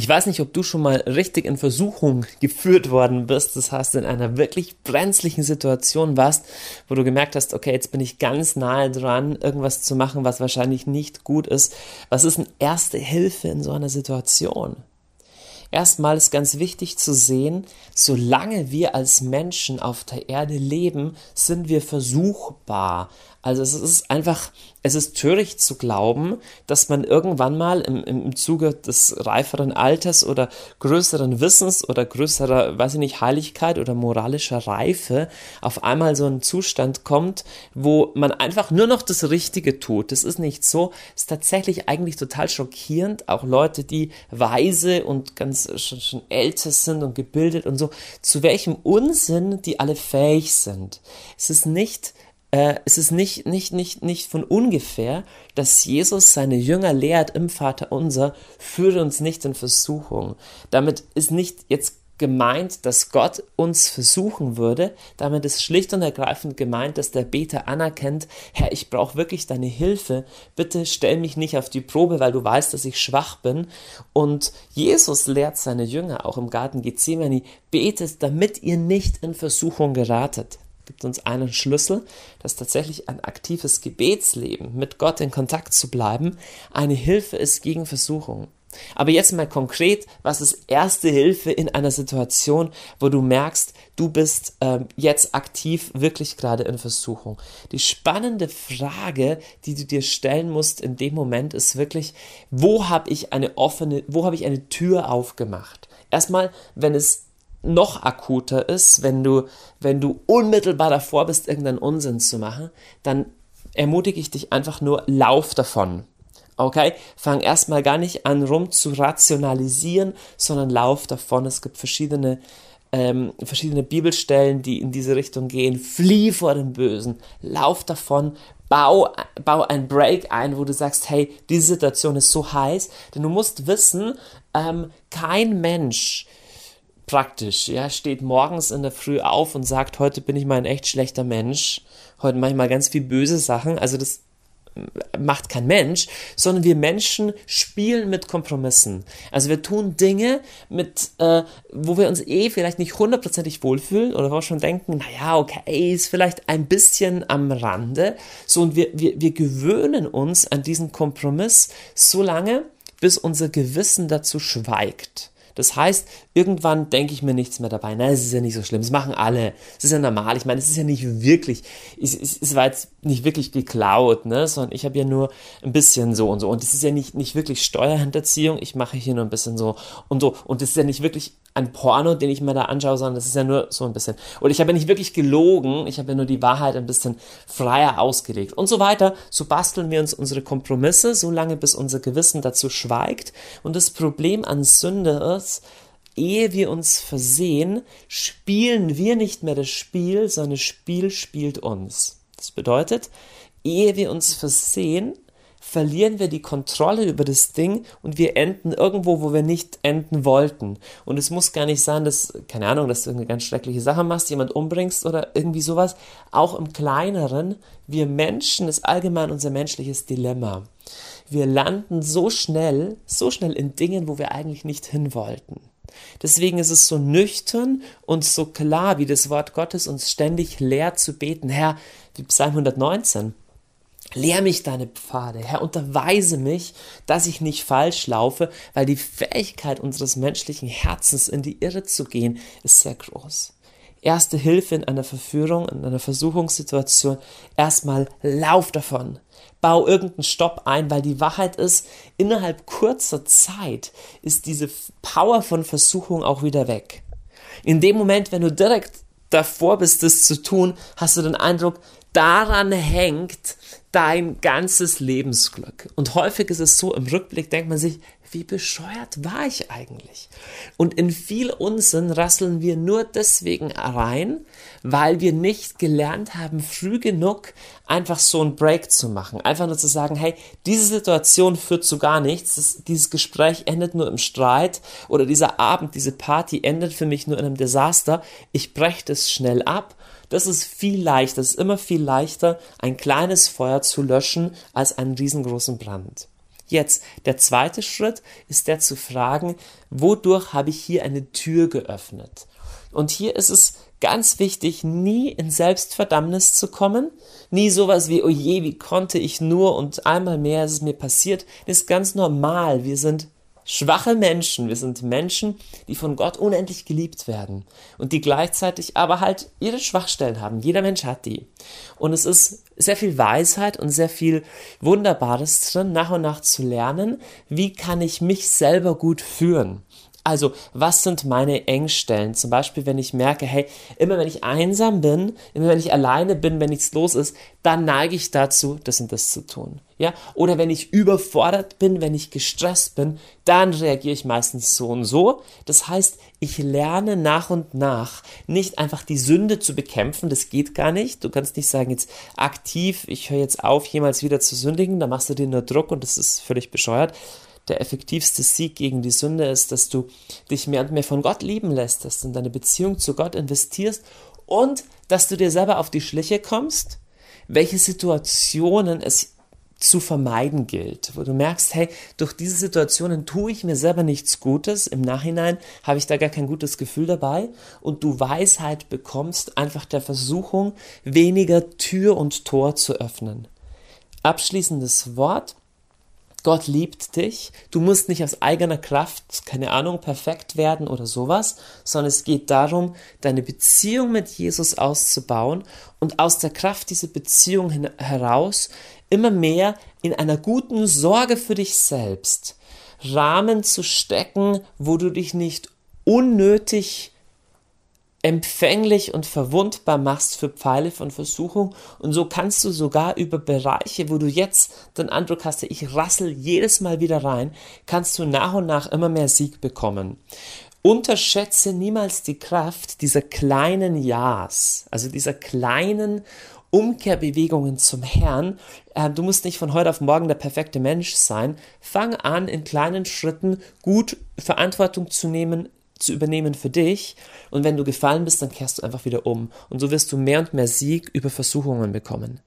Ich weiß nicht, ob du schon mal richtig in Versuchung geführt worden bist. Das heißt, in einer wirklich brenzlichen Situation warst, wo du gemerkt hast, okay, jetzt bin ich ganz nahe dran, irgendwas zu machen, was wahrscheinlich nicht gut ist. Was ist eine erste Hilfe in so einer Situation? Erstmal ist ganz wichtig zu sehen, solange wir als Menschen auf der Erde leben, sind wir versuchbar. Also es ist einfach, es ist töricht zu glauben, dass man irgendwann mal im, im Zuge des reiferen Alters oder größeren Wissens oder größerer, weiß ich nicht, Heiligkeit oder moralischer Reife auf einmal so einen Zustand kommt, wo man einfach nur noch das Richtige tut. Das ist nicht so. Es ist tatsächlich eigentlich total schockierend. Auch Leute, die weise und ganz schon, schon älter sind und gebildet und so, zu welchem Unsinn die alle fähig sind. Es ist nicht äh, es ist nicht, nicht, nicht, nicht von ungefähr, dass Jesus seine Jünger lehrt im Vater unser, führe uns nicht in Versuchung. Damit ist nicht jetzt gemeint, dass Gott uns versuchen würde. Damit ist schlicht und ergreifend gemeint, dass der Beter anerkennt, Herr, ich brauche wirklich deine Hilfe. Bitte stell mich nicht auf die Probe, weil du weißt, dass ich schwach bin. Und Jesus lehrt seine Jünger auch im Garten Gethsemane, betet, damit ihr nicht in Versuchung geratet gibt uns einen Schlüssel, dass tatsächlich ein aktives Gebetsleben mit Gott in Kontakt zu bleiben eine Hilfe ist gegen Versuchung. Aber jetzt mal konkret, was ist erste Hilfe in einer Situation, wo du merkst, du bist ähm, jetzt aktiv wirklich gerade in Versuchung? Die spannende Frage, die du dir stellen musst in dem Moment, ist wirklich, wo habe ich eine offene, wo habe ich eine Tür aufgemacht? Erstmal, wenn es noch akuter ist, wenn du, wenn du unmittelbar davor bist, irgendeinen Unsinn zu machen, dann ermutige ich dich einfach nur, lauf davon. Okay? Fang erstmal gar nicht an, rum zu rationalisieren, sondern lauf davon. Es gibt verschiedene, ähm, verschiedene Bibelstellen, die in diese Richtung gehen. Flieh vor dem Bösen, lauf davon, bau, bau ein Break ein, wo du sagst, hey, diese Situation ist so heiß, denn du musst wissen, ähm, kein Mensch praktisch. Ja, steht morgens in der Früh auf und sagt, heute bin ich mal ein echt schlechter Mensch. Heute mache ich mal ganz viel böse Sachen. Also das macht kein Mensch, sondern wir Menschen spielen mit Kompromissen. Also wir tun Dinge, mit, äh, wo wir uns eh vielleicht nicht hundertprozentig wohlfühlen oder wo wir schon denken, naja, okay, ist vielleicht ein bisschen am Rande. So, und wir, wir, wir gewöhnen uns an diesen Kompromiss so lange, bis unser Gewissen dazu schweigt. Das heißt, irgendwann denke ich mir nichts mehr dabei. Nein, es ist ja nicht so schlimm. Das machen alle. Es ist ja normal. Ich meine, es ist ja nicht wirklich, es, es, es war jetzt nicht wirklich geklaut, ne? sondern ich habe ja nur ein bisschen so und so. Und es ist ja nicht, nicht wirklich Steuerhinterziehung. Ich mache hier nur ein bisschen so und so. Und es ist ja nicht wirklich ein Porno, den ich mir da anschaue, sondern das ist ja nur so ein bisschen. Und ich habe ja nicht wirklich gelogen. Ich habe ja nur die Wahrheit ein bisschen freier ausgelegt und so weiter. So basteln wir uns unsere Kompromisse, so lange bis unser Gewissen dazu schweigt. Und das Problem an Sünde ist, ehe wir uns versehen, spielen wir nicht mehr das Spiel, sondern das Spiel spielt uns. Das bedeutet, ehe wir uns versehen, verlieren wir die Kontrolle über das Ding und wir enden irgendwo, wo wir nicht enden wollten. Und es muss gar nicht sein, dass, keine Ahnung, dass du eine ganz schreckliche Sache machst, jemand umbringst oder irgendwie sowas. Auch im Kleineren, wir Menschen, ist allgemein unser menschliches Dilemma. Wir landen so schnell, so schnell in Dingen, wo wir eigentlich nicht hin wollten. Deswegen ist es so nüchtern und so klar, wie das Wort Gottes uns ständig lehrt zu beten. Herr, wie Psalm 119. Lehr mich deine Pfade, Herr, unterweise mich, dass ich nicht falsch laufe, weil die Fähigkeit unseres menschlichen Herzens in die Irre zu gehen, ist sehr groß. Erste Hilfe in einer Verführung, in einer Versuchungssituation, erstmal lauf davon bau irgendeinen Stopp ein, weil die Wahrheit ist, innerhalb kurzer Zeit ist diese Power von Versuchung auch wieder weg. In dem Moment, wenn du direkt davor bist, das zu tun, hast du den Eindruck, daran hängt dein ganzes Lebensglück. Und häufig ist es so, im Rückblick denkt man sich, wie bescheuert war ich eigentlich? Und in viel Unsinn rasseln wir nur deswegen rein, weil wir nicht gelernt haben, früh genug einfach so einen Break zu machen. Einfach nur zu sagen, hey, diese Situation führt zu gar nichts, das, dieses Gespräch endet nur im Streit oder dieser Abend, diese Party endet für mich nur in einem Desaster. Ich breche das schnell ab. Das ist viel leichter, es ist immer viel leichter, ein kleines Feuer zu löschen, als einen riesengroßen Brand. Jetzt, der zweite Schritt ist der zu fragen, wodurch habe ich hier eine Tür geöffnet? Und hier ist es ganz wichtig, nie in Selbstverdammnis zu kommen, nie sowas wie, oh je, wie konnte ich nur und einmal mehr ist es mir passiert. Das ist ganz normal. Wir sind schwache Menschen. Wir sind Menschen, die von Gott unendlich geliebt werden und die gleichzeitig aber halt ihre Schwachstellen haben. Jeder Mensch hat die. Und es ist sehr viel Weisheit und sehr viel Wunderbares drin, nach und nach zu lernen, wie kann ich mich selber gut führen. Also, was sind meine Engstellen? Zum Beispiel, wenn ich merke, hey, immer wenn ich einsam bin, immer wenn ich alleine bin, wenn nichts los ist, dann neige ich dazu, das und das zu tun. Ja? Oder wenn ich überfordert bin, wenn ich gestresst bin, dann reagiere ich meistens so und so. Das heißt, ich lerne nach und nach nicht einfach die Sünde zu bekämpfen, das geht gar nicht. Du kannst nicht sagen, jetzt aktiv, ich höre jetzt auf, jemals wieder zu sündigen, da machst du dir nur Druck und das ist völlig bescheuert der effektivste Sieg gegen die Sünde ist, dass du dich mehr und mehr von Gott lieben lässt, dass du in deine Beziehung zu Gott investierst und dass du dir selber auf die Schliche kommst, welche Situationen es zu vermeiden gilt, wo du merkst, hey, durch diese Situationen tue ich mir selber nichts Gutes, im Nachhinein habe ich da gar kein gutes Gefühl dabei und du Weisheit bekommst, einfach der Versuchung, weniger Tür und Tor zu öffnen. Abschließendes Wort. Gott liebt dich. Du musst nicht aus eigener Kraft, keine Ahnung, perfekt werden oder sowas, sondern es geht darum, deine Beziehung mit Jesus auszubauen und aus der Kraft dieser Beziehung heraus immer mehr in einer guten Sorge für dich selbst Rahmen zu stecken, wo du dich nicht unnötig empfänglich und verwundbar machst für Pfeile von Versuchung und so kannst du sogar über Bereiche, wo du jetzt den Eindruck hast, ich rassel jedes Mal wieder rein, kannst du nach und nach immer mehr Sieg bekommen. Unterschätze niemals die Kraft dieser kleinen Ja's, also dieser kleinen Umkehrbewegungen zum Herrn. Äh, du musst nicht von heute auf morgen der perfekte Mensch sein. Fang an, in kleinen Schritten gut Verantwortung zu nehmen, zu übernehmen für dich. Und wenn du gefallen bist, dann kehrst du einfach wieder um. Und so wirst du mehr und mehr Sieg über Versuchungen bekommen.